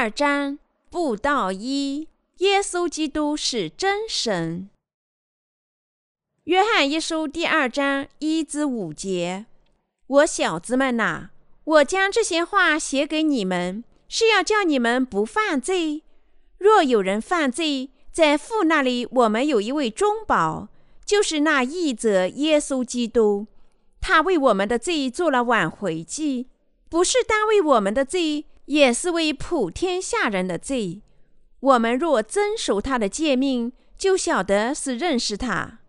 二章布道一：耶稣基督是真神。约翰一书第二章一至五节：我小子们呐、我将这些话写给你们，是要叫你们不犯罪。若有人犯罪，在父那里，我们有一位中保，就是那义者耶稣基督。他为我们的罪做了挽回祭，不是单为我们的罪，也是为普天下人的罪。我们若遵守他的诫命，就晓得是认识他。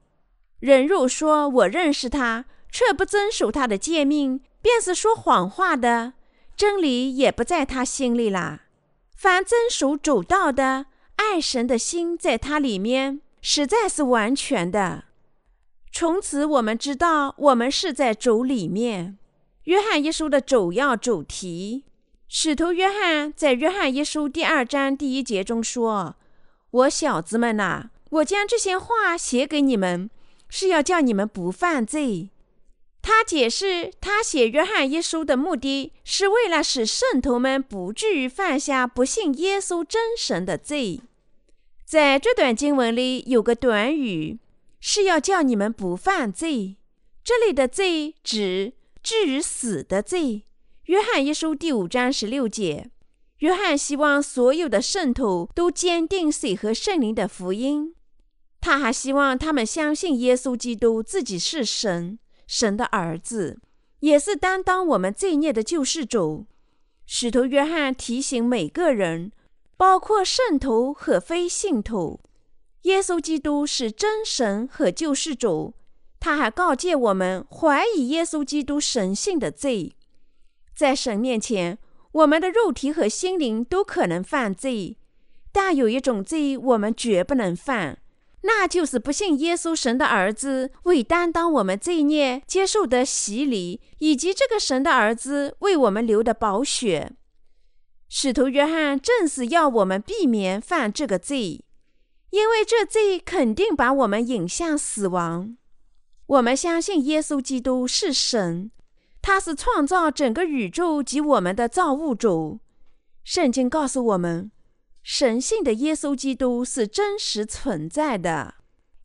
人若说我认识他，却不遵守他的诫命，便是说谎话的，真理也不在他心里啦。凡遵守主道的，爱神的心在他里面，实在是完全的。从此，我们知道我们是在主里面。约翰一书的主要主题，使徒约翰在约翰一书第二章第一节中说：“我小子们呐、我将这些话写给你们。”是要叫你们不犯罪。他解释，他写约翰一书的目的是为了使圣徒们不至于犯下不信耶稣真神的罪。在这段经文里有个短语，是要叫你们不犯罪。这里的罪指至于死的罪。约翰一书第五章十六节，约翰希望所有的圣徒都坚定水和圣灵的福音。他还希望他们相信耶稣基督自己是神，神的儿子，也是担当我们罪孽的救世主。使徒约翰提醒每个人，包括圣徒和非信徒，耶稣基督是真神和救世主。他还告诫我们，怀疑耶稣基督神性的罪，在神面前，我们的肉体和心灵都可能犯罪，但有一种罪我们绝不能犯。那就是不信耶稣神的儿子为担当我们罪孽接受的洗礼，以及这个神的儿子为我们流的宝血。使徒约翰正是要我们避免犯这个罪，因为这罪肯定把我们引向死亡。我们相信耶稣基督是神，他是创造整个宇宙及我们的造物主。圣经告诉我们。神性的耶稣基督是真实存在的，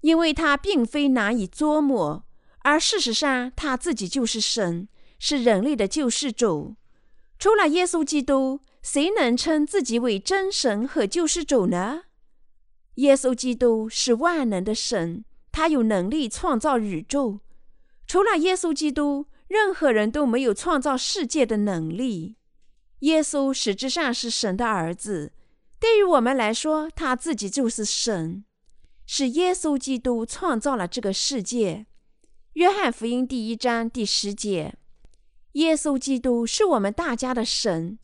因为他并非难以捉摸，而事实上他自己就是神，是人类的救世主。除了耶稣基督，谁能称自己为真神和救世主呢？耶稣基督是万能的神，他有能力创造宇宙。除了耶稣基督，任何人都没有创造世界的能力。耶稣实质上是神的儿子。对于我们来说，他自己就是神，是耶稣基督创造了这个世界。约翰福音第一章第十节，耶稣基督是我们大家的神。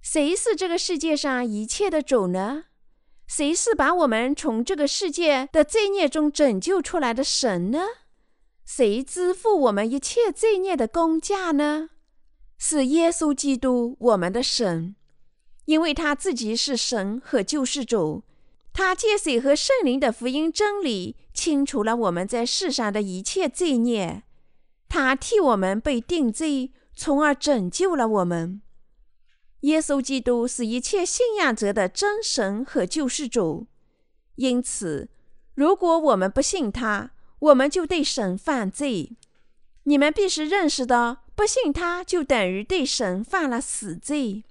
谁是这个世界上一切的主呢？谁是把我们从这个世界的罪孽中拯救出来的神呢？谁支付我们一切罪孽的工价呢？是耶稣基督，我们的神。因为他自己是神和救世主，他借水和圣灵的福音真理，清除了我们在世上的一切罪孽。他替我们被定罪，从而拯救了我们。耶稣基督是一切信仰者的真神和救世主。因此，如果我们不信他，我们就对神犯罪。你们必须认识到，不信他就等于对神犯了死罪。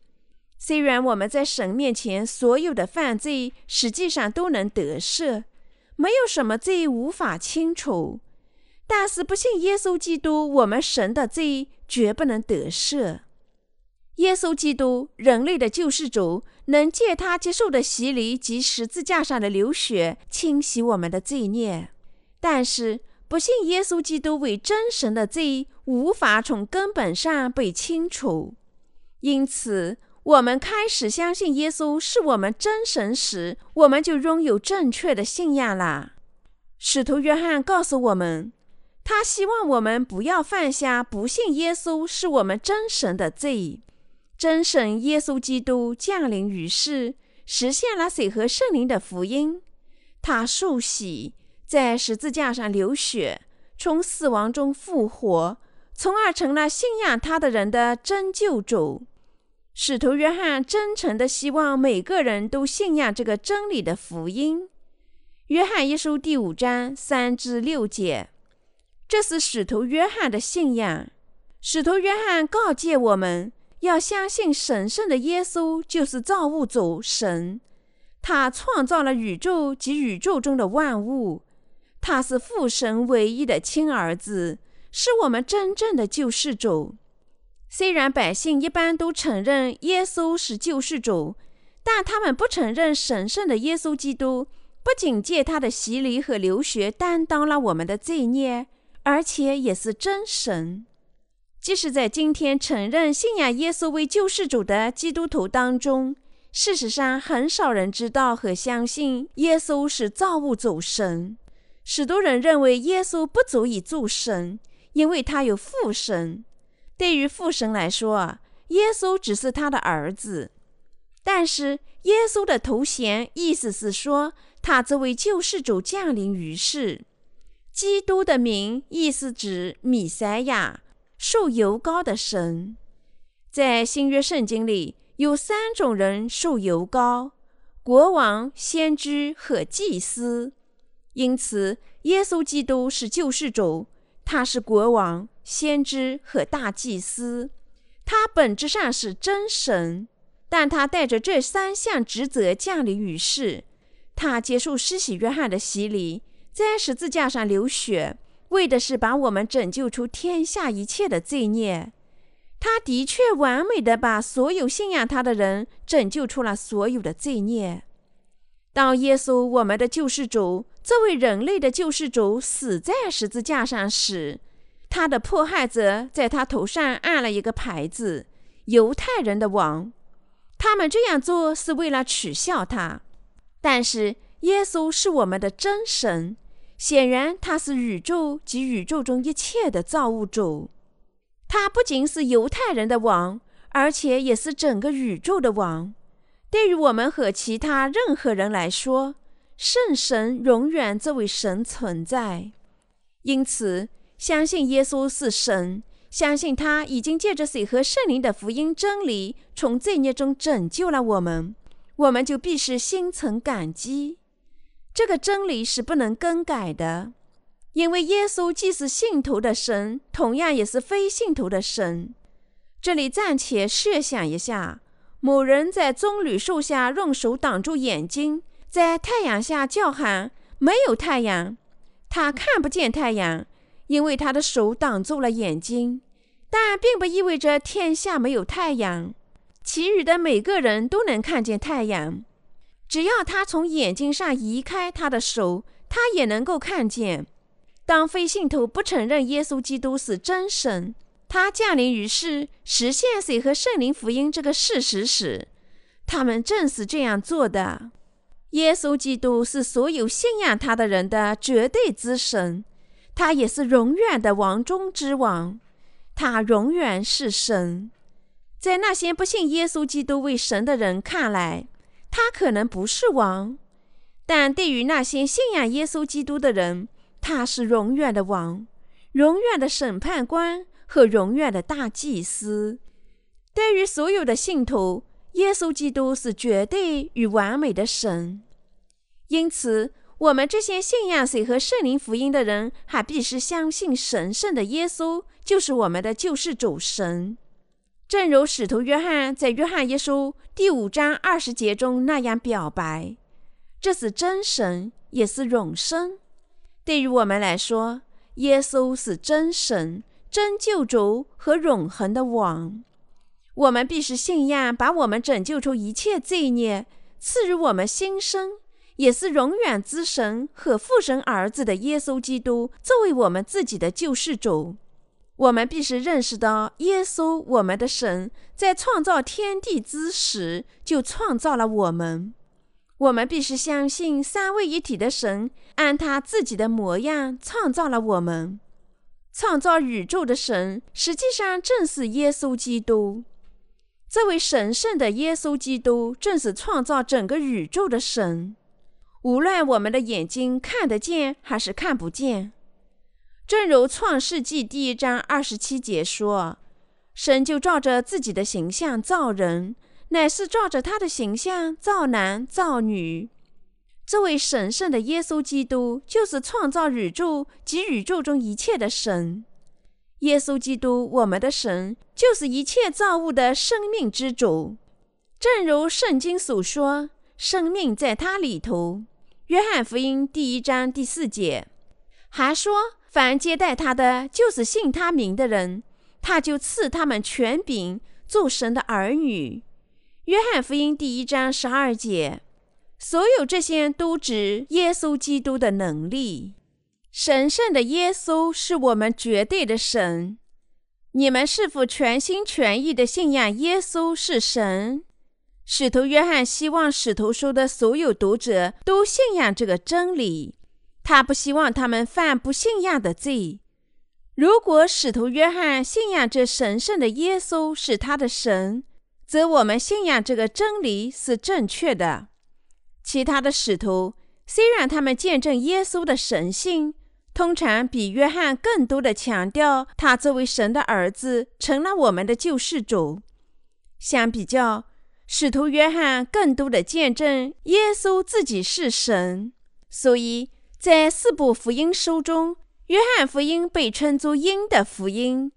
虽然我们在神面前所有的犯罪实际上都能得赦，没有什么罪无法清除，但是不信耶稣基督，我们神的罪绝不能得赦。耶稣基督，人类的救世主，能借他接受的洗礼及十字架上的流血清洗我们的罪孽，但是不信耶稣基督为真神的罪无法从根本上被清除，因此。我们开始相信耶稣是我们真神时，我们就拥有正确的信仰了。使徒约翰告诉我们，他希望我们不要犯下不信耶稣是我们真神的罪。真神耶稣基督降临于世，实现了水和圣灵的福音。他受洗，在十字架上流血，从死亡中复活，从而成了信仰他的人的真救主。使徒约翰真诚地希望每个人都信仰这个真理的福音。约翰一书第五章三至六节，这是使徒约翰的信仰。使徒约翰告诫我们要相信神圣的耶稣就是造物主神，他创造了宇宙及宇宙中的万物，他是父神唯一的亲儿子，是我们真正的救世主。虽然百姓一般都承认耶稣是救世主，但他们不承认神圣的耶稣基督不仅借他的洗礼和流血担当了我们的罪孽，而且也是真神。即使在今天承认信仰耶稣为救世主的基督徒当中，事实上很少人知道和相信耶稣是造物主神。许多人认为耶稣不足以做神，因为他有父神。对于父神来说，耶稣只是他的儿子。但是，耶稣的头衔意思是说，他这位救世主降临于世。基督的名意思指弥赛亚，受油膏的神。在新约圣经里，有三种人受油膏：国王、先知和祭司。因此，耶稣基督是救世主，他是国王。先知和大祭司，他本质上是真神，但他带着这三项职责降临于世。他接受施洗约翰的洗礼，在十字架上流血，为的是把我们拯救出天下一切的罪孽。他的确完美地把所有信仰他的人拯救出了所有的罪孽。当耶稣，我们的救世主，这位人类的救世主，死在十字架上时，他的迫害者在他头上按了一个牌子：“犹太人的王。”他们这样做是为了取笑他。但是耶稣是我们的真神，显然他是宇宙及宇宙中一切的造物主。他不仅是犹太人的王，而且也是整个宇宙的王。对于我们和其他任何人来说，圣神永远这位神存在。因此。相信耶稣是神，相信他已经借着水和圣灵的福音真理，从罪孽中拯救了我们，我们就必须心存感激。这个真理是不能更改的，因为耶稣既是信徒的神，同样也是非信徒的神。这里暂且设想一下，某人在棕榈树下用手挡住眼睛，在太阳下叫喊：“没有太阳！”他看不见太阳。因为他的手挡住了眼睛，但并不意味着天下没有太阳。其余的每个人都能看见太阳，只要他从眼睛上移开他的手，他也能够看见。当非信徒不承认耶稣基督是真神，他降临于世，实现水和圣灵福音这个事实时，他们正是这样做的。耶稣基督是所有信仰他的人的绝对之神。他也是永远的王中之王，他永远是神。在那些不信耶稣基督为神的人看来，他可能不是王；但对于那些信仰耶稣基督的人，他是永远的王，永远的审判官和永远的大祭司。对于所有的信徒，耶稣基督是绝对与完美的神。因此，我们这些信仰水和圣灵福音的人，还必须相信神圣的耶稣就是我们的救世主神。正如使徒约翰在约翰一书第五章二十节中那样表白：“这是真神，也是永生。”对于我们来说，耶稣是真神、真救主和永恒的王。我们必须信仰把我们拯救出一切罪孽，赐予我们新生。也是永远之神和父神儿子的耶稣基督作为我们自己的救世主，我们必须认识到，耶稣我们的神在创造天地之时就创造了我们。我们必须相信三位一体的神按他自己的模样创造了我们。创造宇宙的神实际上正是耶稣基督。这位神圣的耶稣基督正是创造整个宇宙的神。无论我们的眼睛看得见还是看不见，正如创世纪第一章二十七节说：“神就照着自己的形象造人，乃是照着他的形象造男造女。这位神圣的耶稣基督，就是创造宇宙及宇宙中一切的神。耶稣基督，我们的神，就是一切造物的生命之主。正如圣经所说，生命在他里头。约翰福音第一章第四节，还说，凡接待他的，就是信他名的人，他就赐他们权柄，做神的儿女。约翰福音第一章十二节。所有这些都指耶稣基督的能力。神圣的耶稣是我们绝对的神。你们是否全心全意的信仰耶稣是神？使徒约翰希望使徒书的所有读者都信仰这个真理。他不希望他们犯不信仰的罪。如果使徒约翰信仰这神圣的耶稣是他的神，则我们信仰这个真理是正确的。其他的使徒虽然他们见证耶稣的神性，通常比约翰更多的强调他作为神的儿子成了我们的救世主。相比较，使徒约翰更多的见证耶稣自己是神。所以在四部福音书中，约翰福音被称作鹰的福音。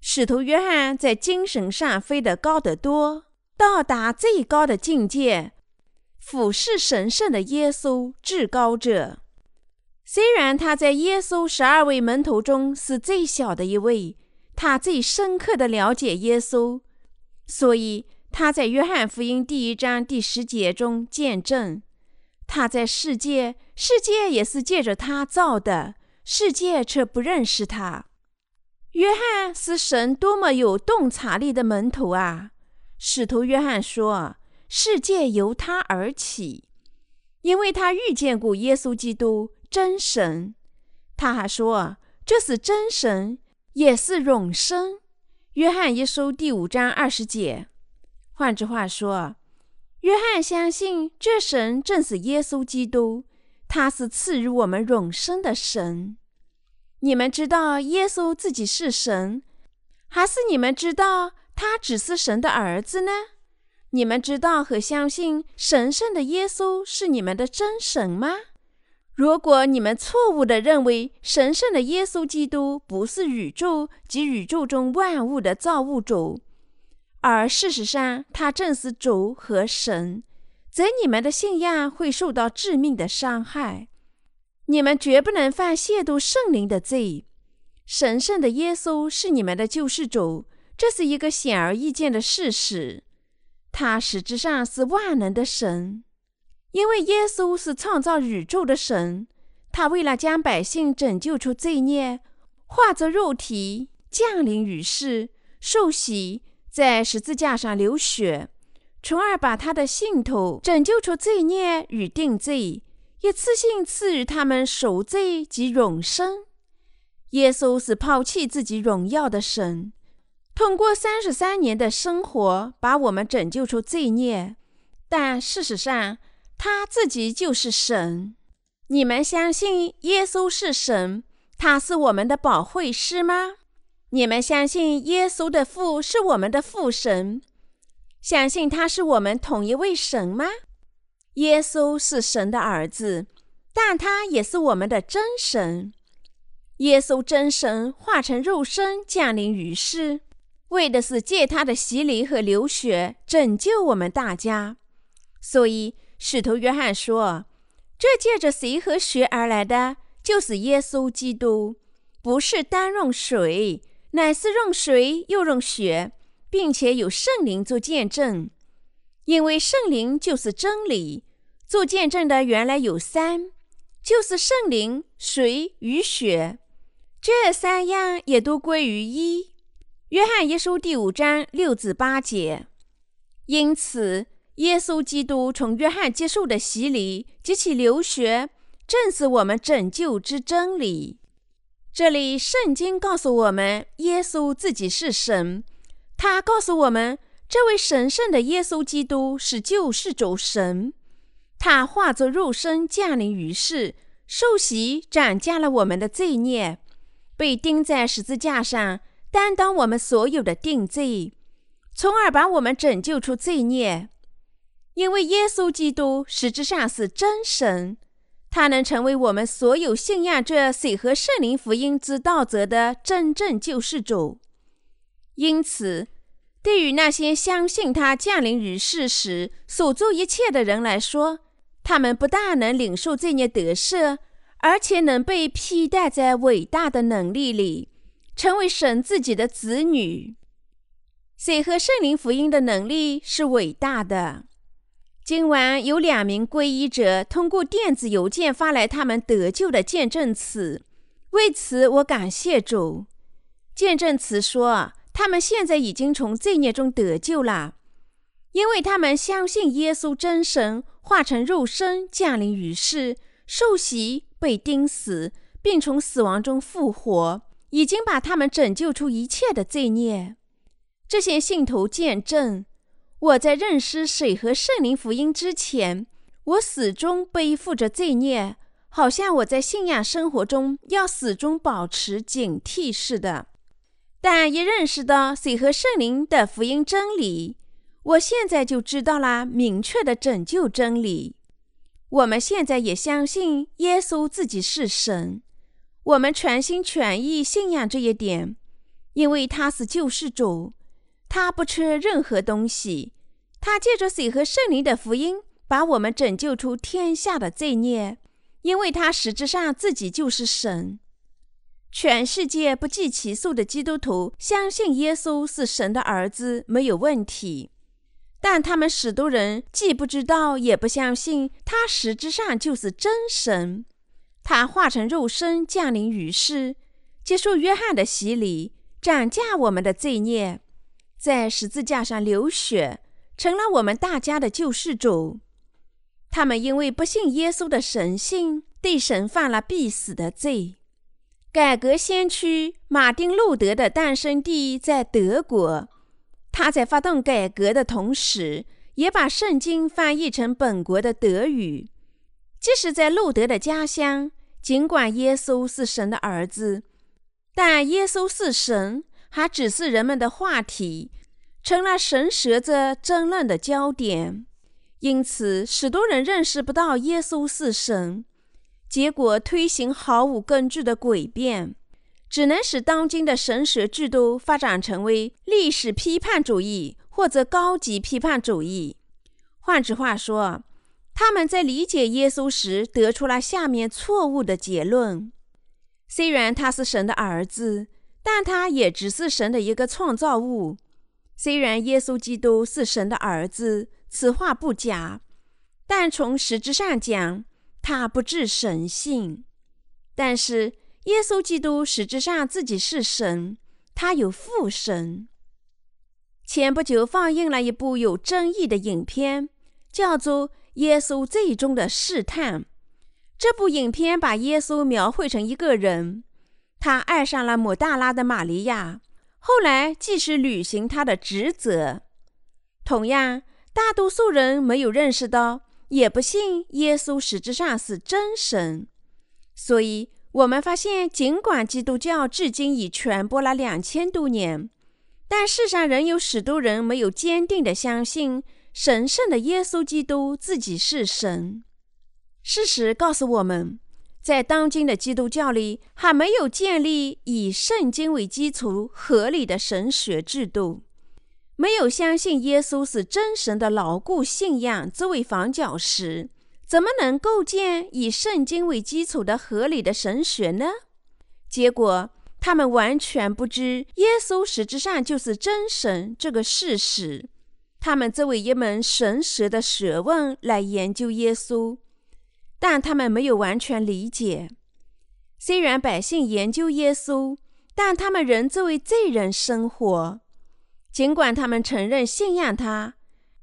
使徒约翰在精神上飞得高得多，到达最高的境界。俯视神圣的耶稣，至高者。虽然他在耶稣十二位门徒中是最小的一位，他最深刻地了解耶稣，所以他在约翰福音第一章第十节中见证：他在世界，世界也是借着他造的，世界却不认识他。约翰是神多么有洞察力的门徒啊！使徒约翰说。世界由他而起，因为他遇见过耶稣基督真神。他还说：“这是真神，也是永生。”约翰一书第五章二十节。换句话说，约翰相信这神正是耶稣基督，他是赐予我们永生的神。你们知道耶稣自己是神，还是你们知道他只是神的儿子呢？你们知道和相信神圣的耶稣是你们的真神吗？如果你们错误地认为神圣的耶稣基督不是宇宙及宇宙中万物的造物主，而事实上他正是主和神，则你们的信仰会受到致命的伤害。你们绝不能犯亵渎圣灵的罪。神圣的耶稣是你们的救世主，这是一个显而易见的事实。他实质上是万能的神，因为耶稣是创造宇宙的神。他为了将百姓拯救出罪孽，化作肉体降临于世，受洗，在十字架上流血，从而把他的信徒拯救出罪孽与定罪，一次性赐予他们赎罪及永生。耶稣是抛弃自己荣耀的神。通过三十三年的生活，把我们拯救出罪孽，但事实上，他自己就是神。你们相信耶稣是神，他是我们的保惠师吗？你们相信耶稣的父是我们的父神，相信他是我们同一位神吗？耶稣是神的儿子，但他也是我们的真神。耶稣真神化成肉身降临于世。为的是借他的洗礼和流血拯救我们大家，所以使徒约翰说：“这借着水和血而来的，就是耶稣基督，不是单用水，乃是用水又用血，并且有圣灵做见证。因为圣灵就是真理，做见证的原来有三，就是圣灵、水与血，这三样也都归于一。”约翰一书第五章六至八节，因此，耶稣基督从约翰接受的洗礼及其流血，正是我们拯救之真理。这里圣经告诉我们，耶稣自己是神。他告诉我们，这位神圣的耶稣基督是救世主神。他化作肉身降临于世，受洗斩加了我们的罪孽，被钉在十字架上。担当我们所有的定罪，从而把我们拯救出罪孽。因为耶稣基督实质上是真神，他能成为我们所有信仰这水和圣灵福音之道则的真正救世主。因此，对于那些相信他降临于世时所做一切的人来说，他们不但能领受罪孽得赦，而且能被披戴在伟大的能力里，成为神自己的子女。水和圣灵福音的能力是伟大的。今晚有两名皈依者通过电子邮件发来他们得救的见证词，为此我感谢主。见证词说，他们现在已经从罪孽中得救了，因为他们相信耶稣真神化成肉身降临于世，受洗、被钉死，并从死亡中复活，已经把他们拯救出一切的罪孽。这些信徒见证。我在认识水和圣灵福音之前，我始终背负着罪孽，好像我在信仰生活中要始终保持警惕似的。但一认识到水和圣灵的福音真理，我现在就知道啦明确的拯救真理。我们现在也相信耶稣自己是神，我们全心全意信仰这一点，因为他是救世主。他不缺任何东西，他借着水和圣灵的福音，把我们拯救出天下的罪孽，因为他实质上自己就是神。全世界不计其数的基督徒相信耶稣是神的儿子，没有问题。但他们许多人既不知道，也不相信他实质上就是真神。他化成肉身降临于世，接受约翰的洗礼，斩价我们的罪孽。在十字架上流血，成了我们大家的救世主。他们因为不信耶稣的神性，对神犯了必死的罪。改革先驱马丁·路德的诞生地在德国，他在发动改革的同时，也把圣经翻译成本国的德语。即使在路德的家乡，尽管耶稣是神的儿子，但耶稣是神。还只是人们的话题，成了神学者争论的焦点。因此，许多人认识不到耶稣是神，结果推行毫无根据的诡辩，只能使当今的神学制度发展成为历史批判主义或者高级批判主义。换句话说，他们在理解耶稣时得出了下面错误的结论：虽然他是神的儿子。但他也只是神的一个创造物。虽然耶稣基督是神的儿子，此话不假，但从实质上讲，他不治神性。但是耶稣基督实质上自己是神，他有父神。前不久放映了一部有争议的影片，叫做《耶稣最终的试探》。这部影片把耶稣描绘成一个人。他爱上了抹大拉的玛利亚，后来继续履行他的职责。同样，大多数人没有认识到，也不信耶稣实质上是真神。所以，我们发现，尽管基督教至今已传播了两千多年，但世上仍有许多人没有坚定地相信神圣的耶稣基督自己是神。事实告诉我们。在当今的基督教里，还没有建立以圣经为基础合理的神学制度，没有相信耶稣是真神的牢固信仰作为房角石，怎么能构建以圣经为基础的合理的神学呢？结果，他们完全不知耶稣实质上就是真神这个事实。他们作为一门神学的学问来研究耶稣。但他们没有完全理解。虽然百姓研究耶稣，但他们仍作为罪人生活。尽管他们承认信仰他，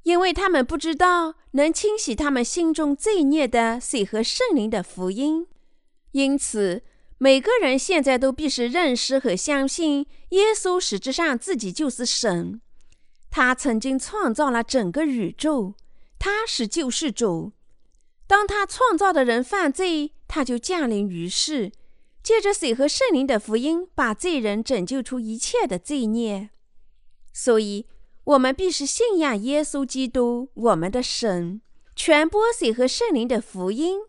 因为他们不知道能清洗他们心中罪孽的水和圣灵的福音。因此，每个人现在都必须认识和相信耶稣实质上自己就是神。他曾经创造了整个宇宙，他是救世主。当他创造的人犯罪，他就降临于世，借着水和圣灵的福音，把罪人拯救出一切的罪孽。所以，我们必须信仰耶稣基督，我们的神，传播水和圣灵的福音。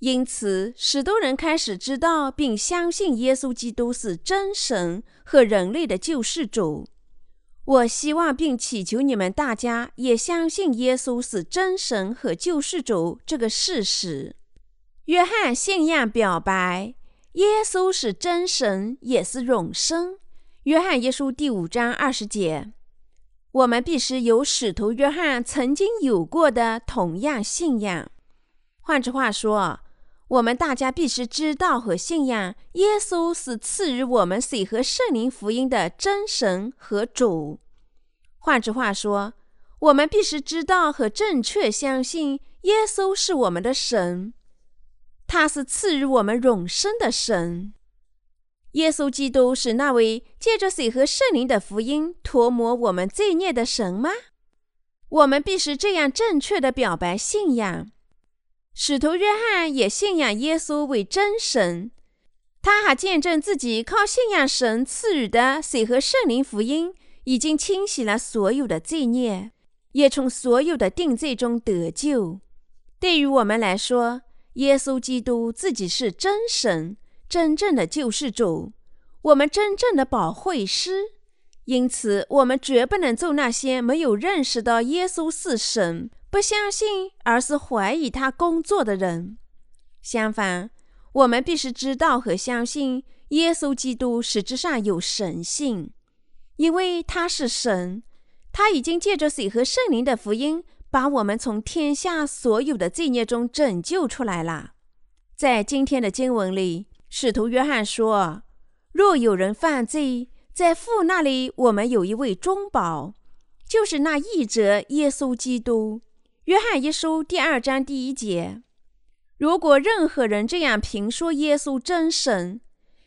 因此，许多人开始知道并相信耶稣基督是真神和人类的救世主。我希望并祈求你们大家也相信耶稣是真神和救世主这个事实。约翰信仰表白：耶稣是真神，也是永生。约翰一书第五章二十节。我们必须有使徒约翰曾经有过的同样信仰。换句话说，我们大家必须知道和信仰耶稣是赐予我们水和圣灵福音的真神和主。换句话说，我们必须知道和正确相信耶稣是我们的神，他是赐予我们永生的神。耶稣基督是那位借着水和圣灵的福音涂抹我们罪孽的神吗？我们必须这样正确地表白信仰。使徒约翰也信仰耶稣为真神，他还见证自己靠信仰神赐予的水和圣灵福音，已经清洗了所有的罪孽，也从所有的定罪中得救。对于我们来说，耶稣基督自己是真神，真正的救世主，我们真正的保惠师。因此，我们绝不能做那些没有认识到耶稣是神，不相信，而是怀疑他工作的人。相反，我们必须知道和相信耶稣基督实质上有神性，因为他是神。他已经借着水和圣灵的福音，把我们从天下所有的罪孽中拯救出来了。在今天的经文里，使徒约翰说：“若有人犯罪，在父那里，我们有一位中保，就是那义者耶稣基督。”约翰一书第二章第一节：如果任何人这样评说耶稣真神，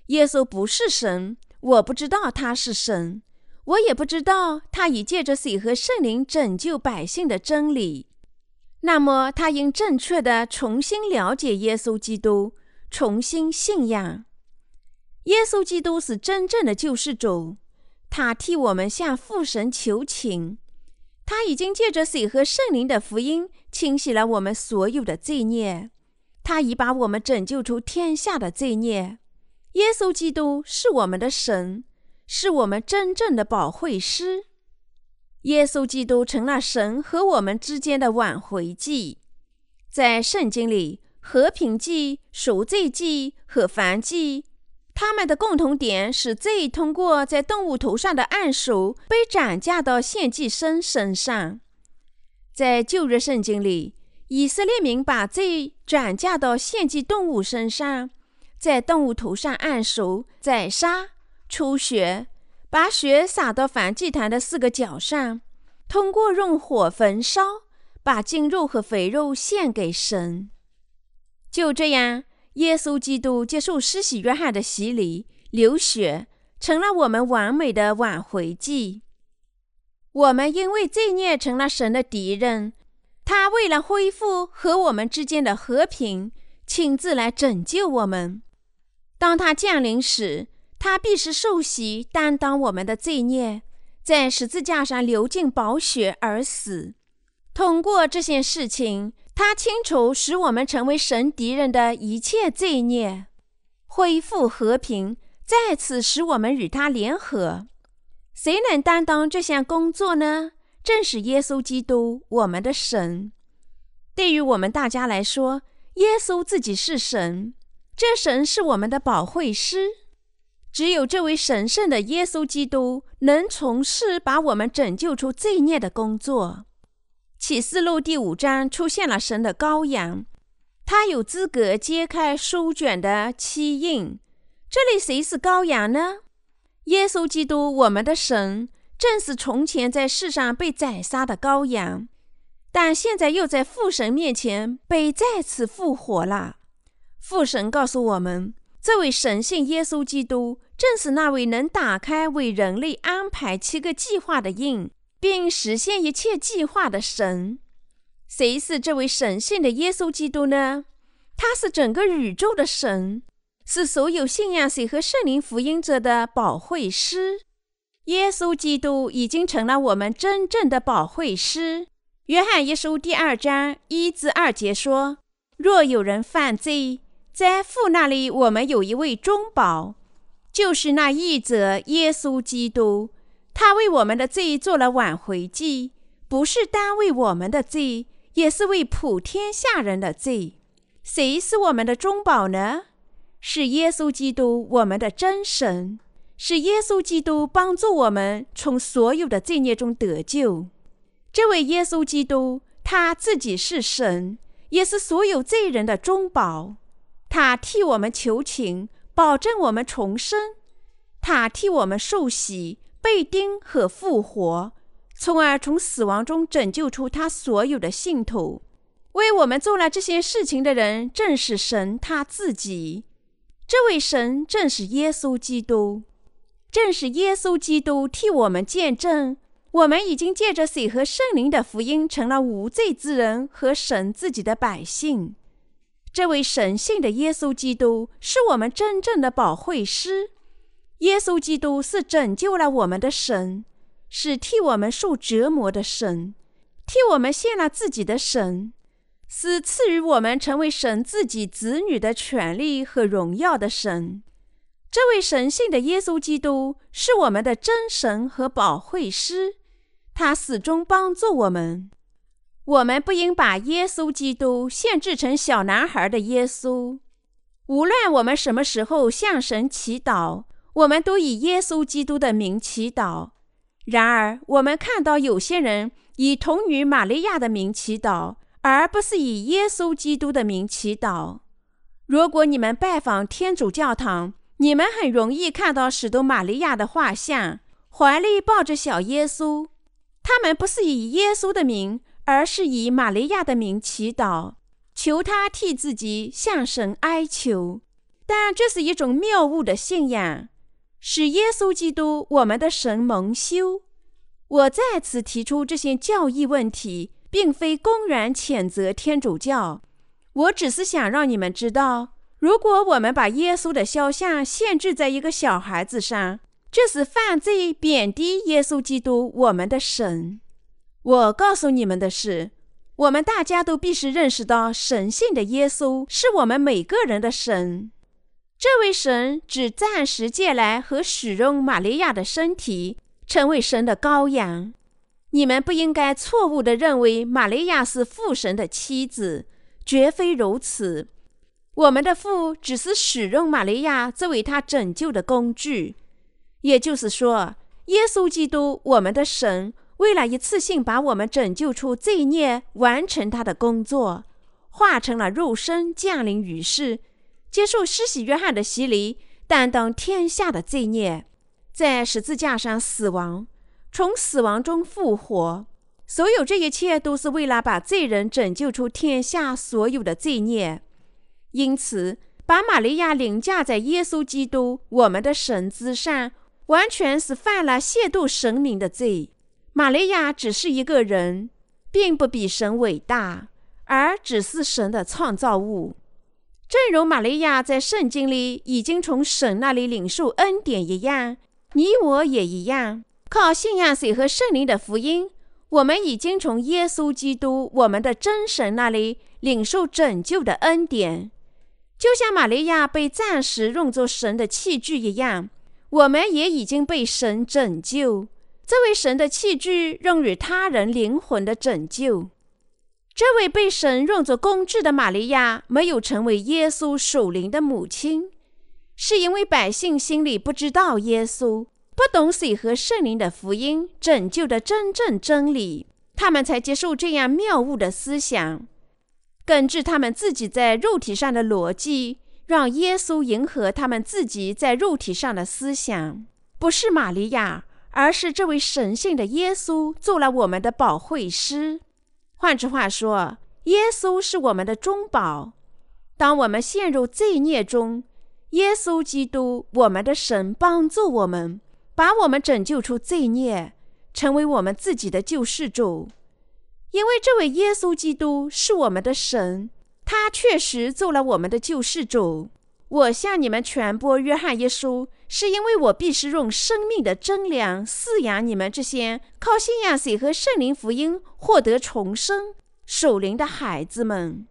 耶稣不是神，我不知道他是神，我也不知道他已借着水和圣灵拯救百姓的真理，那么他应正确地重新了解耶稣基督，重新信仰耶稣基督是真正的救世主，他替我们向父神求情。他已经借着水和圣灵的福音清洗了我们所有的罪孽，他已把我们拯救出天下的罪孽。耶稣基督是我们的神，是我们真正的保惠师。耶稣基督成了神和我们之间的挽回祭。在圣经里，和平祭、赎罪祭和燔祭。他们的共同点是罪通过在动物头上的按手被转嫁到献祭牲身上。在旧约圣经里，以色列民把罪转嫁到献祭动物身上，在动物头上按手、宰杀、出血，把血洒到燔祭坛的四个角上，通过用火焚烧，把精肉和肥肉献给神。就这样。耶稣基督接受施洗约翰的洗礼，流血，成了我们完美的挽回祭。我们因为罪孽成了神的敌人，他为了恢复和我们之间的和平，亲自来拯救我们。当他降临时，他必是受洗，担当我们的罪孽，在十字架上流尽宝血而死。通过这些事情。他清除使我们成为神敌人的一切罪孽，恢复和平，再次使我们与他联合。谁能担当这项工作呢？正是耶稣基督，我们的神。对于我们大家来说，耶稣自己是神，这神是我们的保惠师。只有这位神圣的耶稣基督，能从事把我们拯救出罪孽的工作。启示录第五章出现了神的羔羊，他有资格揭开书卷的七印。这里谁是羔羊呢？耶稣基督，我们的神，正是从前在世上被宰杀的羔羊，但现在又在父神面前被再次复活了。父神告诉我们，这位神性耶稣基督，正是那位能打开为人类安排七个计划的印。并实现一切计划的神，谁是这位神性的耶稣基督呢？他是整个宇宙的神，是所有信仰谁和圣灵福音者的保惠师。耶稣基督已经成了我们真正的保惠师。约翰一书第二章一至二节说：“若有人犯罪，在父那里我们有一位中保，就是那义者耶稣基督。他为我们的罪做了挽回祭，不是单为我们的罪，也是为普天下人的罪。谁是我们的中保呢？是耶稣基督，我们的真神。是耶稣基督帮助我们从所有的罪孽中得救。这位耶稣基督，他自己是神，也是所有罪人的中保。他替我们求情，保证我们重生；他替我们受洗、被钉和复活，从而从死亡中拯救出他所有的信徒。为我们做了这些事情的人，正是神他自己。这位神正是耶稣基督，正是耶稣基督替我们见证。我们已经借着水和圣灵的福音，成了无罪之人和神自己的百姓。这位神性的耶稣基督是我们真正的保惠师。耶稣基督是拯救了我们的神，是替我们受折磨的神，替我们献了自己的神，是赐予我们成为神自己子女的权利和荣耀的神。这位神性的耶稣基督是我们的真神和保惠师。他始终帮助我们。我们不应把耶稣基督限制成小男孩的耶稣。无论我们什么时候向神祈祷，我们都以耶稣基督的名祈祷。然而，我们看到有些人以童女玛利亚的名祈祷，而不是以耶稣基督的名祈祷。如果你们拜访天主教堂，你们很容易看到使徒玛利亚的画像，怀里抱着小耶稣。他们不是以耶稣的名，而是以玛利亚的名祈祷，求他替自己向神哀求。但这是一种谬误的信仰，使耶稣基督我们的神蒙羞。我再次提出这些教义问题，并非公然谴责天主教，我只是想让你们知道，如果我们把耶稣的肖像限制在一个小孩子上，这是犯罪，贬低耶稣基督，我们的神。我告诉你们的是，我们大家都必须认识到，神性的耶稣是我们每个人的神。这位神只暂时借来和使用玛利亚的身体，成为神的羔羊。你们不应该错误地认为玛利亚是父神的妻子，绝非如此。我们的父只是使用玛利亚作为他拯救的工具。也就是说，耶稣基督，我们的神，为了一次性把我们拯救出罪孽，完成他的工作，化成了肉身降临于世，接受施洗约翰的洗礼，担当天下的罪孽，在十字架上死亡，从死亡中复活。所有这一切都是为了把罪人拯救出天下所有的罪孽。因此，把玛利亚凌驾在耶稣基督，我们的神之上。完全是犯了亵渎神明的罪。玛利亚只是一个人，并不比神伟大，而只是神的创造物。正如玛利亚在圣经里已经从神那里领受恩典一样，你我也一样。靠信仰水和圣灵的福音，我们已经从耶稣基督我们的真神那里领受拯救的恩典，就像玛利亚被暂时用作神的器具一样。我们也已经被神拯救，这位神的器具用于他人灵魂的拯救。这位被神用作工具的玛利亚没有成为耶稣属灵的母亲，是因为百姓心里不知道耶稣，不懂水和圣灵的福音拯救的真正真理，他们才接受这样谬误的思想，根据他们自己在肉体上的逻辑。让耶稣迎合他们自己在肉体上的思想，不是玛利亚，而是这位神性的耶稣做了我们的保惠师。换句话说，耶稣是我们的中保。当我们陷入罪孽中，耶稣基督，我们的神，帮助我们，把我们拯救出罪孽，成为我们自己的救世主。因为这位耶稣基督是我们的神。他确实做了我们的救世主，我向你们传播约翰一书，是因为我必须用生命的真粮饲养你们这些靠信仰水和圣灵福音获得重生守灵的孩子们。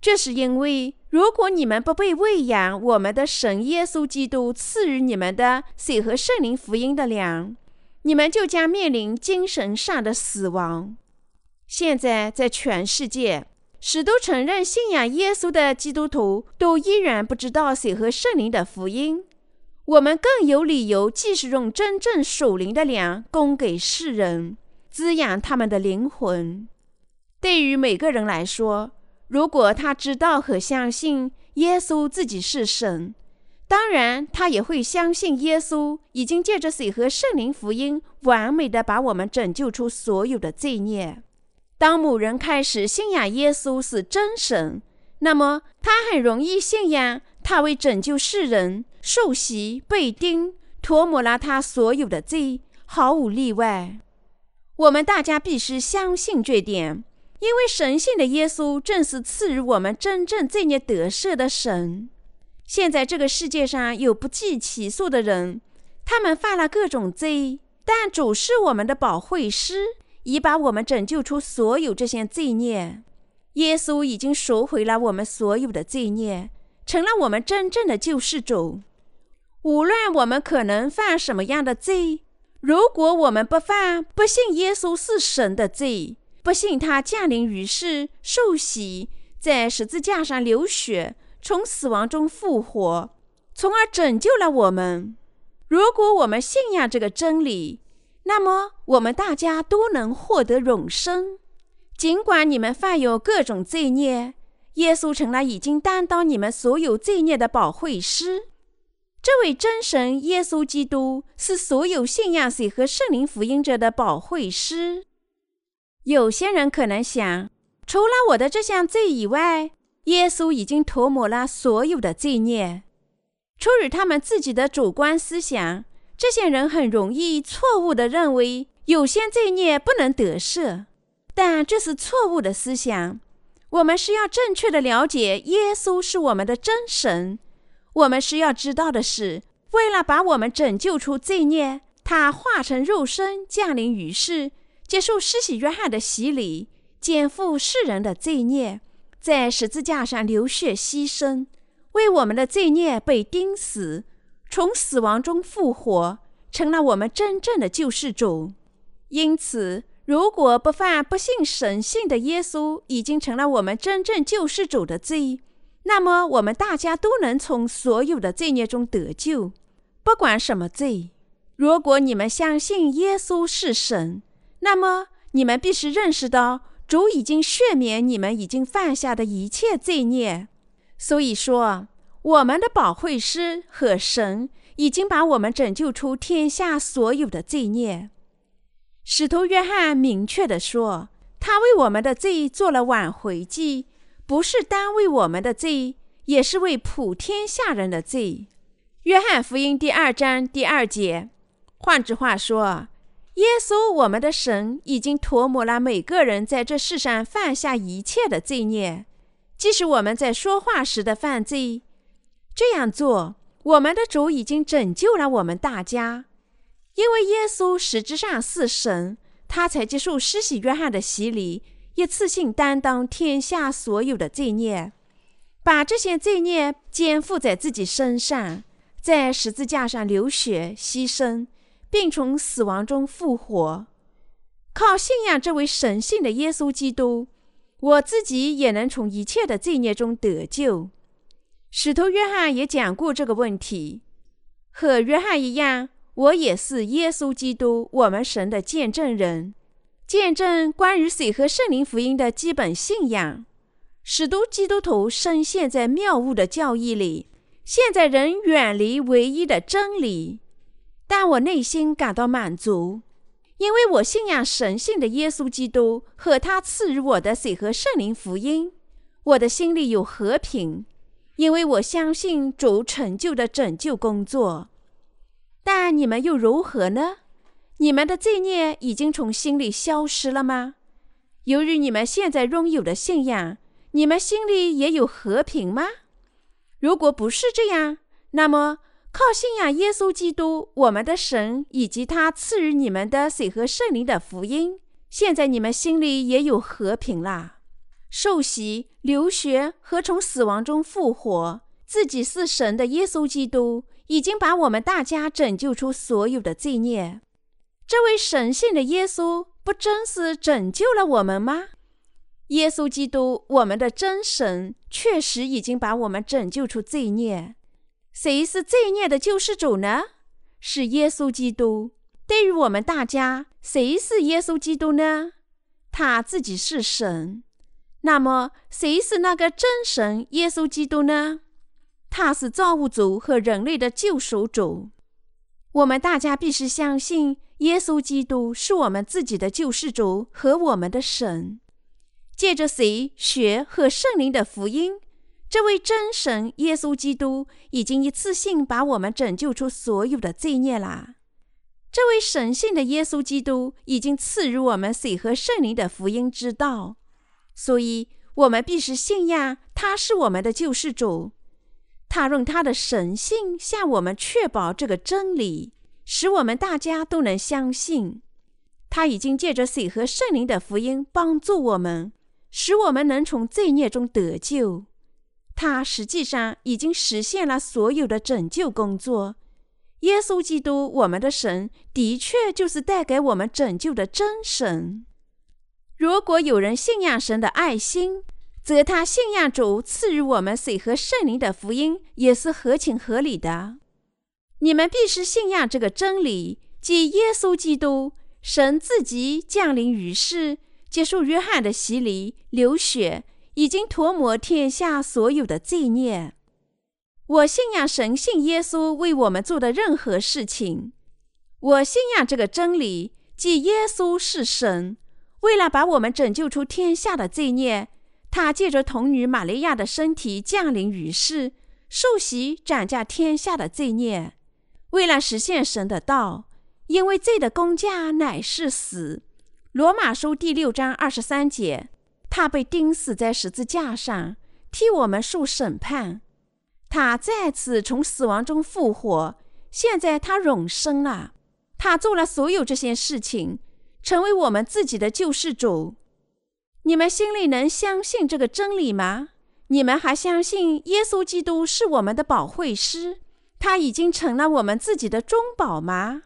这是因为，如果你们不被喂养我们的神耶稣基督赐予你们的水和圣灵福音的粮，你们就将面临精神上的死亡。现在，在全世界，许多承认信仰耶稣的基督徒都依然不知道水和圣灵的福音。我们更有理由继续用真正属灵的粮供给世人，滋养他们的灵魂。对于每个人来说，如果他知道和相信耶稣自己是神，当然他也会相信耶稣已经借着水和圣灵福音，完美的把我们拯救出所有的罪孽。当某人开始信仰耶稣是真神，那么他很容易信仰他为拯救世人受洗、被钉、涂抹了他所有的罪，毫无例外。我们大家必须相信这点，因为神性的耶稣正是赐予我们真正罪孽得赦的神。现在这个世界上有不计其数的人，他们犯了各种罪，但主是我们的保惠师。已把我们拯救出所有这些罪孽，耶稣已经赎回了我们所有的罪孽，成了我们真正的救世主。无论我们可能犯什么样的罪，如果我们不犯不信耶稣是神的罪，不信他降临于世、受洗，在十字架上流血，从死亡中复活，从而拯救了我们。如果我们信仰这个真理，那么，我们大家都能获得永生。尽管你们犯有各种罪孽，耶稣成了已经担当你们所有罪孽的保惠师。这位真神耶稣基督是所有信仰水和圣灵福音者的保惠师。有些人可能想，除了我的这项罪以外，耶稣已经涂抹了所有的罪孽。出于他们自己的主观思想。这些人很容易错误地认为有些罪孽不能得赦，但这是错误的思想。我们是要正确地了解耶稣是我们的真神。我们需要知道的是，为了把我们拯救出罪孽，他化成肉身降临于世，接受施洗约翰的洗礼，肩负世人的罪孽，在十字架上流血牺牲，为我们的罪孽被钉死。从死亡中复活，成了我们真正的救世主。因此，如果不犯不信神性的耶稣已经成了我们真正救世主的罪，那么我们大家都能从所有的罪孽中得救，不管什么罪。如果你们相信耶稣是神，那么你们必须认识到主已经赦免你们已经犯下的一切罪孽。所以说。我们的保惠师和神已经把我们拯救出天下所有的罪孽。使徒约翰明确地说，他为我们的罪做了挽回祭，不是单为我们的罪，也是为普天下人的罪。约翰福音第二章第二节。换句话说，耶稣我们的神已经涂抹了每个人在这世上犯下一切的罪孽，即使我们在说话时的犯罪。这样做，我们的主已经拯救了我们大家，因为耶稣实质上是神，他才接受施洗约翰的洗礼，一次性担当天下所有的罪孽，把这些罪孽肩负在自己身上，在十字架上流血牺牲，并从死亡中复活。靠信仰这位神性的耶稣基督，我自己也能从一切的罪孽中得救。使徒约翰也讲过这个问题，和约翰一样，我也是耶稣基督我们神的见证人，见证关于水和圣灵福音的基本信仰。使徒基督徒深陷在谬误的教义里，现在仍远离唯一的真理，但我内心感到满足，因为我信仰神性的耶稣基督和他赐予我的水和圣灵福音，我的心里有和平。因为我相信主成就的拯救工作，但你们又如何呢？你们的罪孽已经从心里消失了吗？由于你们现在拥有的信仰，你们心里也有和平吗？如果不是这样，那么靠信仰耶稣基督，我们的神以及他赐予你们的水和圣灵的福音，现在你们心里也有和平啦。受洗、流血和从死亡中复活，自己是神的耶稣基督，已经把我们大家拯救出所有的罪孽。这位神性的耶稣，不真是拯救了我们吗？耶稣基督，我们的真神，确实已经把我们拯救出罪孽。谁是罪孽的救世主呢？是耶稣基督。对于我们大家，谁是耶稣基督呢？他自己是神。那么，谁是那个真神耶稣基督呢？他是造物主和人类的救赎主。我们大家必须相信。耶稣基督是我们自己的救世主和我们的神。借着水、血和圣灵的福音，这位真神耶稣基督已经一次性把我们拯救出所有的罪孽啦。这位神性的耶稣基督已经赐予我们水和圣灵的福音之道，所以我们必须信仰他是我们的救世主。他用他的神性向我们确保这个真理。使我们大家都能相信，他已经借着水和圣灵的福音帮助我们，使我们能从罪孽中得救。他实际上已经实现了所有的拯救工作。耶稣基督，我们的神，的确就是带给我们拯救的真神。如果有人信仰神的爱心，则他信仰主赐予我们水和圣灵的福音，也是合情合理的。你们必须信仰这个真理，即耶稣基督，神自己降临于世，接受约翰的洗礼、流血，已经涂抹天下所有的罪孽。我信仰神性耶稣为我们做的任何事情。我信仰这个真理，即耶稣是神，为了把我们拯救出天下的罪孽，他借着童女玛利亚的身体降临于世，受洗斩价天下的罪孽。为了实现神的道，因为罪的工价乃是死。罗马书第六章二十三节，他被钉死在十字架上，替我们受审判。他再次从死亡中复活，现在他永生了。他做了所有这些事情，成为我们自己的救世主。你们心里能相信这个真理吗？你们还相信耶稣基督是我们的保惠师？他已经成了我们自己的中保吗？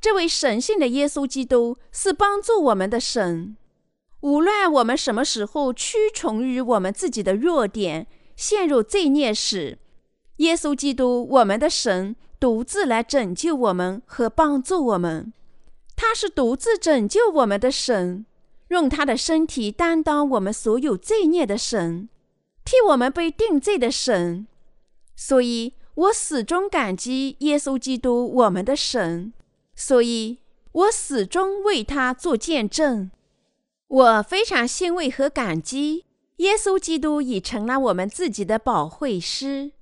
这位神性的耶稣基督是帮助我们的神。无论我们什么时候屈从于我们自己的弱点，陷入罪孽时，耶稣基督，我们的神，独自来拯救我们和帮助我们。他是独自拯救我们的神，用他的身体担当我们所有罪孽的神，替我们被定罪的神。所以。我始终感激耶稣基督，我们的神，所以我始终为他做见证。我非常欣慰和感激，耶稣基督已成了我们自己的保惠师。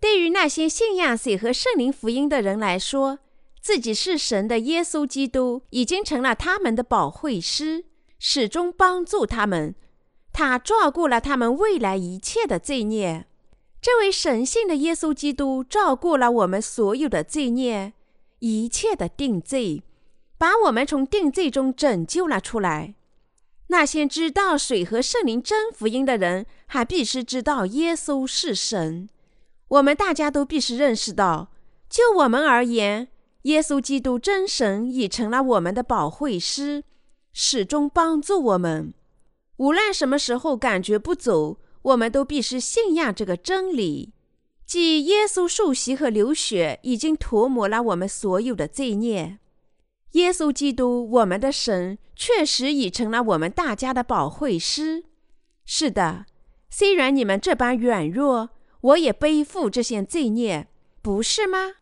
对于那些信仰水和圣灵福音的人来说，自己是神的耶稣基督已经成了他们的保惠师，始终帮助他们。他照顾了他们未来一切的罪孽。这位神性的耶稣基督照顾了我们所有的罪孽，一切的定罪，把我们从定罪中拯救了出来。那些知道水和圣灵真福音的人，还必须知道耶稣是神。我们大家都必须认识到，就我们而言，耶稣基督真神已成了我们的保惠师，始终帮助我们。无论什么时候感觉不走。我们都必须信仰这个真理，即耶稣受洗和流血已经涂抹了我们所有的罪孽。耶稣基督，我们的神，确实已成了我们大家的保惠师。是的，虽然你们这般软弱，我也背负这些罪孽，不是吗？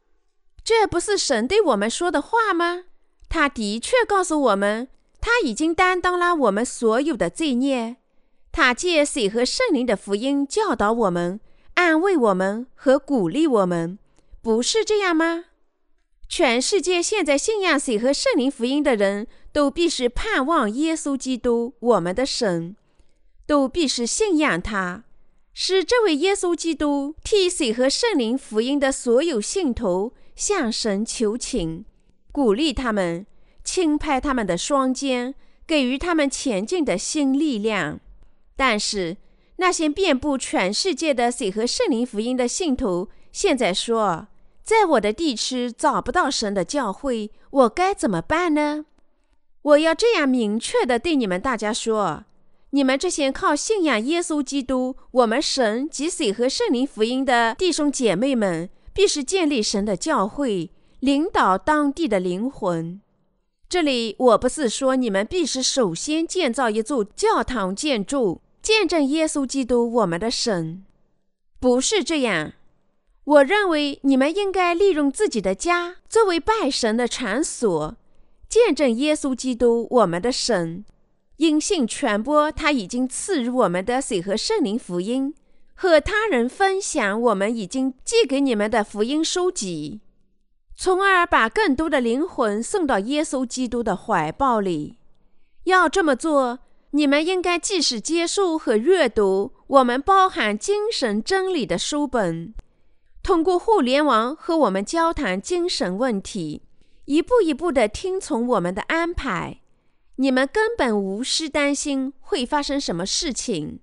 这不是神对我们说的话吗？他的确告诉我们，他已经担当了我们所有的罪孽。他借水和圣灵的福音教导我们、安慰我们和鼓励我们，不是这样吗？全世界现在信仰水和圣灵福音的人都必须盼望耶稣基督，我们的神，都必须信仰他。使这位耶稣基督替水和圣灵福音的所有信徒向神求情，鼓励他们，轻拍他们的双肩，给予他们前进的新力量。但是，那些遍布全世界的水和圣灵福音的信徒，现在说，在我的地区找不到神的教会，我该怎么办呢？我要这样明确的对你们大家说：你们这些靠信仰耶稣基督、我们神及水和圣灵福音的弟兄姐妹们，必须建立神的教会，领导当地的灵魂。这里我不是说你们必须首先建造一座教堂建筑。见证耶稣基督，我们的神，不是这样。我认为你们应该利用自己的家作为拜神的场所，见证耶稣基督，我们的神，因信传播他已经赐予我们的水和圣灵福音，和他人分享我们已经寄给你们的福音书籍，从而把更多的灵魂送到耶稣基督的怀抱里。要这么做。你们应该既是接受和阅读我们包含精神真理的书本，通过互联网和我们交谈精神问题，一步一步地听从我们的安排。你们根本无需担心会发生什么事情。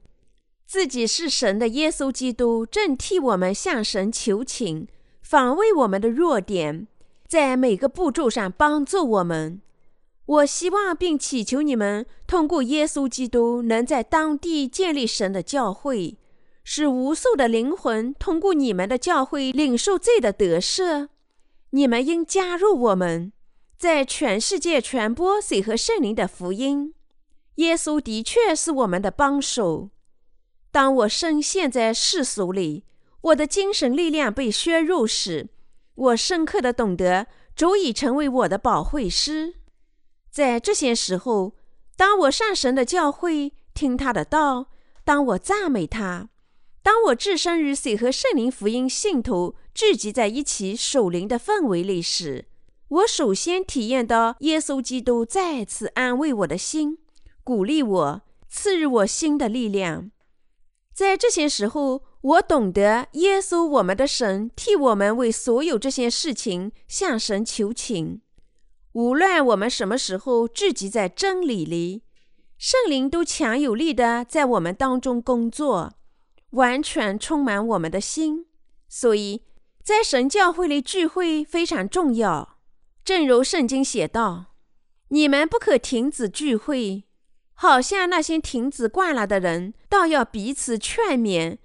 自己是神的耶稣基督正替我们向神求情，防卫我们的弱点，在每个步骤上帮助我们。我希望并祈求你们通过耶稣基督，能在当地建立神的教会，使无数的灵魂通过你们的教会领受罪的得赦。你们应加入我们，在全世界传播水和圣灵的福音。耶稣的确是我们的帮手。当我深陷在世俗里，我的精神力量被削弱时，我深刻地懂得主已成为我的保惠师。在这些时候，当我上神的教会听他的道，当我赞美他，当我置身于水和圣灵福音信徒聚集在一起守灵的氛围里时，我首先体验到耶稣基督再次安慰我的心，鼓励我，赐予我新的力量。在这些时候，我懂得耶稣我们的神替我们为所有这些事情向神求情。无论我们什么时候聚集在真理里，圣灵都强有力的在我们当中工作，完全充满我们的心。所以，在神教会里聚会非常重要。正如圣经写道：“你们不可停止聚会，好像那些停止惯了的人，倒要彼此劝勉。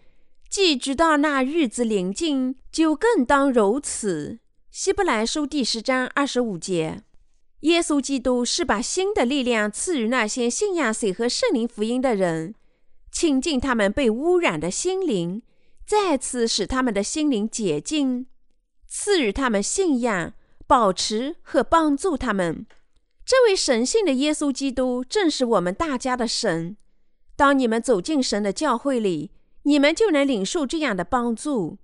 既知道那日子临近，就更当如此。”希伯来书第十章二十五节。耶稣基督是把新的力量赐予那些信仰水和圣灵福音的人，清净他们被污染的心灵，再次使他们的心灵洁净，赐予他们信仰，保持和帮助他们。这位神性的耶稣基督正是我们大家的神。当你们走进神的教会里，你们就能领受这样的帮助。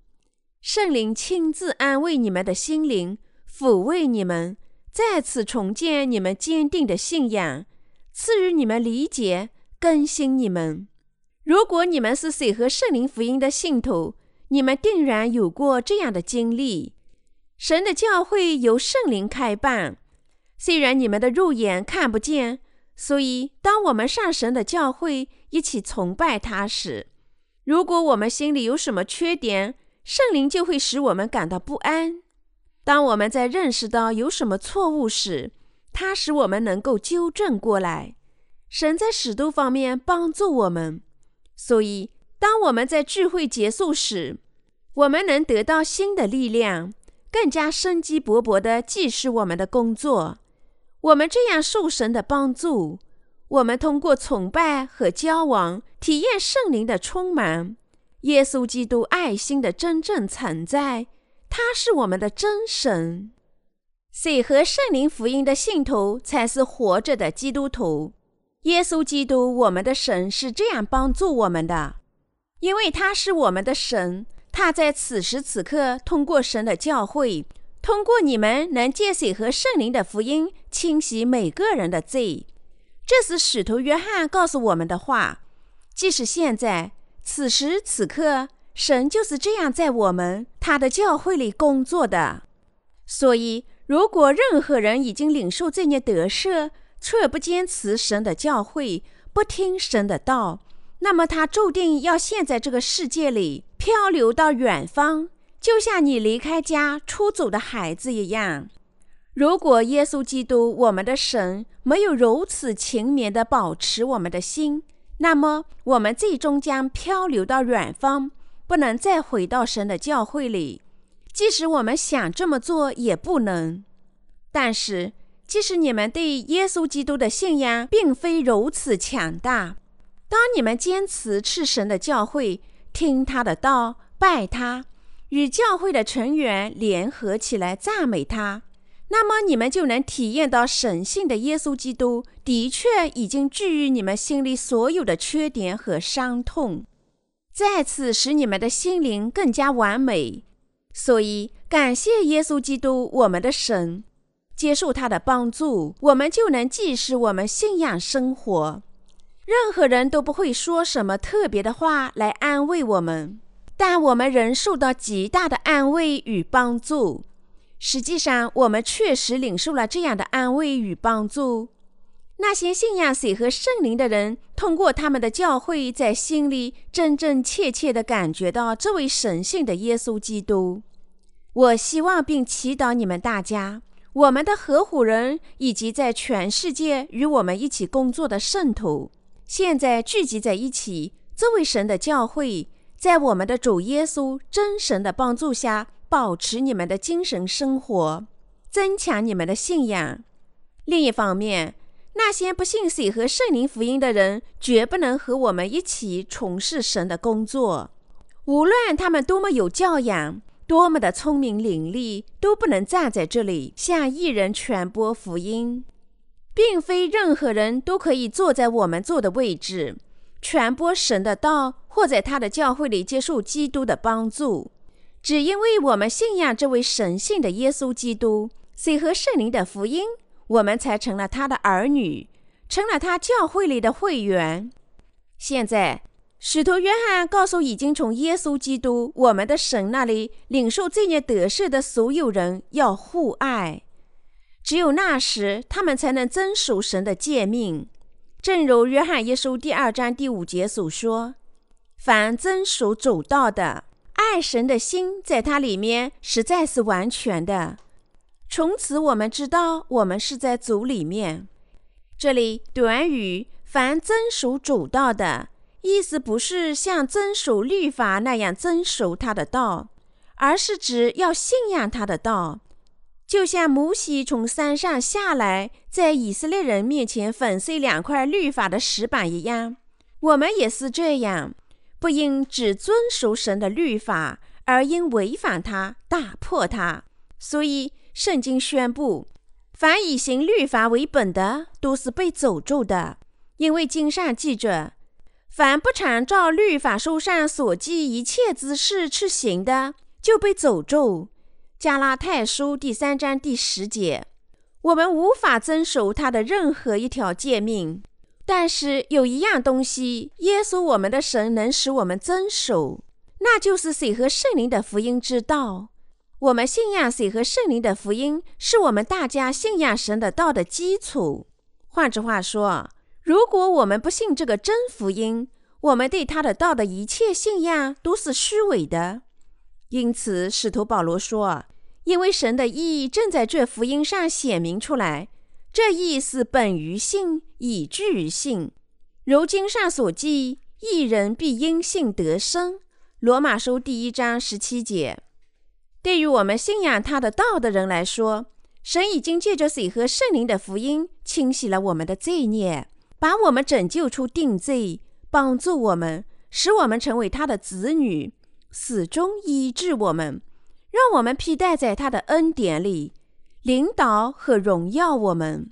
圣灵亲自安慰你们的心灵，抚慰你们。再次重建你们坚定的信仰，赐予你们理解，更新你们。如果你们是水和圣灵福音的信徒，你们定然有过这样的经历。神的教会由圣灵开办，虽然你们的肉眼看不见，所以当我们上神的教会一起崇拜他时，如果我们心里有什么缺点，圣灵就会使我们感到不安。当我们在认识到有什么错误时，它使我们能够纠正过来。神在使徒方面帮助我们，所以当我们在聚会结束时，我们能得到新的力量，更加生机勃勃地继续我们的工作。我们这样受神的帮助，我们通过崇拜和交往，体验圣灵的充满，耶稣基督爱心的真正存在。他是我们的真神，水和圣灵福音的信徒才是活着的基督徒。耶稣基督，我们的神是这样帮助我们的，因为他是我们的神。他在此时此刻通过神的教会，通过你们，能借水和圣灵的福音清洗每个人的罪。这是使徒约翰告诉我们的话。即使现在，此时此刻，神就是这样在我们他的教会里工作的。所以，如果任何人已经领受罪孽得赦，却不坚持神的教会，不听神的道，那么他注定要陷在这个世界里，漂流到远方，就像你离开家出走的孩子一样。如果耶稣基督，我们的神，没有如此勤勉地保持我们的心，那么我们最终将漂流到远方，不能再回到神的教会里。即使我们想这么做，也不能。但是，即使你们对耶稣基督的信仰并非如此强大，当你们坚持去神的教会，听他的道，拜他，与教会的成员联合起来赞美他。那么你们就能体验到神性的耶稣基督的确已经治愈你们心里所有的缺点和伤痛，再次使你们的心灵更加完美。所以感谢耶稣基督，我们的神，接受他的帮助，我们就能继续我们信仰生活。任何人都不会说什么特别的话来安慰我们，但我们仍受到极大的安慰与帮助。实际上，我们确实领受了这样的安慰与帮助。那些信仰水和圣灵的人，通过他们的教会，在心里真真切切地感觉到这位神性的耶稣基督。我希望并祈祷你们大家，我们的合伙人以及在全世界与我们一起工作的圣徒，现在聚集在一起，这位神的教会，在我们的主耶稣真神的帮助下。保持你们的精神生活，增强你们的信仰。另一方面，那些不信水和圣灵福音的人，绝不能和我们一起从事神的工作。无论他们多么有教养，多么的聪明伶俐，都不能站在这里向义人传播福音。并非任何人都可以坐在我们坐的位置，传播神的道，或在他的教会里接受基督的帮助。只因为我们信仰这位神性的耶稣基督，水和圣灵的福音，我们才成了他的儿女，成了他教会里的会员。现在，使徒约翰告诉已经从耶稣基督我们的神那里领受罪孽得赦的所有人，要互爱。只有那时，他们才能遵守神的诫命。正如约翰一书第二章第五节所说：“凡遵守主道的。”爱神的心在他里面实在是完全的。从此我们知道，我们是在主里面。这里短语“凡遵守主道的”，意思不是像遵守律法那样遵守他的道，而是指要信仰他的道。就像摩西从山上下来，在以色列人面前粉碎两块律法的石板一样，我们也是这样。不应只遵守神的律法，而应违反它、打破它。所以，圣经宣布：凡以行律法为本的，都是被诅咒的。因为经上记着：凡不常照律法书上所记一切之事去行的，就被诅咒。加拉太书第三章第十节。我们无法遵守他的任何一条诫命。但是有一样东西，耶稣我们的神能使我们遵守，那就是水和圣灵的福音之道。我们信仰水和圣灵的福音，是我们大家信仰神的道的基础。换句话说，如果我们不信这个真福音，我们对他的道的一切信仰都是虚伪的。因此，使徒保罗说：“因为神的义正在这福音上显明出来。”这义是本于信，以至于信。如经上所记，一人必因信得生。罗马书第一章十七节。对于我们信仰他的道的人来说，神已经借着水和圣灵的福音清洗了我们的罪孽，把我们拯救出定罪，帮助我们，使我们成为他的子女，始终医治我们，让我们披戴在他的恩典里。领导和荣耀我们。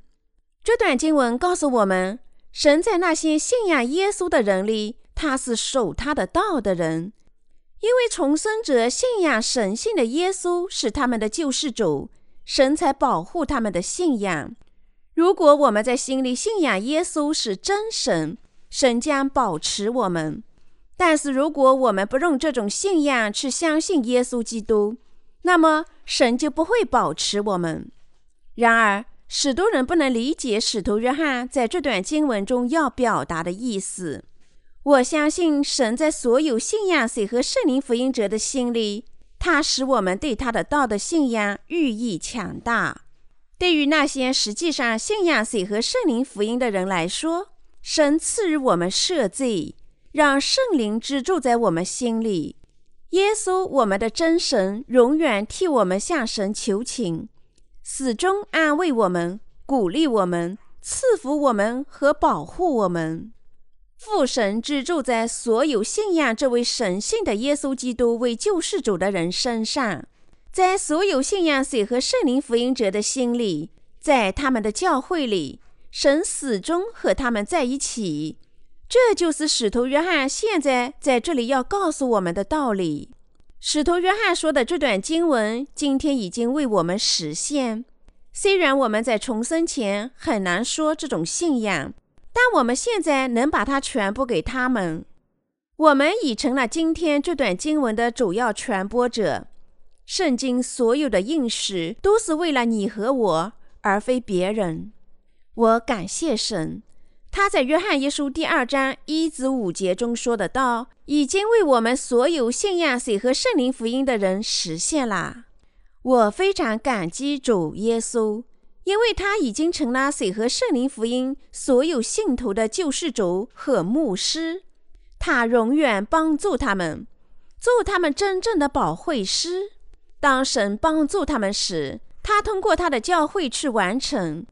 这段经文告诉我们，神在那些信仰耶稣的人里，他是守他的道的人，因为重生者信仰神性的耶稣是他们的救世主，神才保护他们的信仰。如果我们在心里信仰耶稣是真神，神将保持我们。但是，如果我们不用这种信仰去相信耶稣基督，那么神就不会保持我们。然而，许多人不能理解使徒约翰在这段经文中要表达的意思。我相信神在所有信仰水和圣灵福音者的心里，他使我们对他的道的信仰愈益强大。对于那些实际上信仰水和圣灵福音的人来说，神赐予我们赦罪，让圣灵居住在我们心里。耶稣，我们的真神，永远替我们向神求情，始终安慰我们、鼓励我们、赐福我们和保护我们。父神居住在所有信仰这位神性的耶稣基督为救世主的人身上。在所有信仰水和圣灵福音者的心里，在他们的教会里，神始终和他们在一起。这就是使徒约翰现在在这里要告诉我们的道理。使徒约翰说的这段经文，今天已经为我们实现。虽然我们在重生前很难说这种信仰，但我们现在能把它传播给他们。我们已成了今天这段经文的主要传播者。圣经所有的应许都是为了你和我，而非别人。我感谢神，他在约翰一书第二章一至五节中说的道，已经为我们所有信仰谁和圣灵福音的人实现了。我非常感激主耶稣，因为他已经成了水和圣灵福音所有信徒的救世主和牧师，他永远帮助他们，做他们真正的保惠师。当神帮助他们时，他通过他的教会去完成。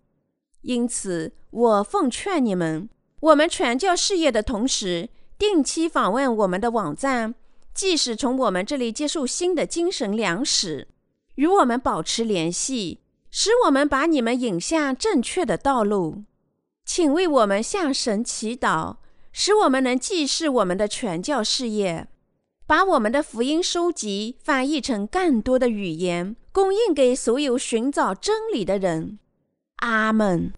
因此，我奉劝你们：我们传教事业的同时，定期访问我们的网站，即使从我们这里接受新的精神粮食，与我们保持联系，使我们把你们引向正确的道路。请为我们向神祈祷，使我们能继续我们的传教事业。把我们的福音书籍翻译成更多的语言，供应给所有寻找真理的人。阿门。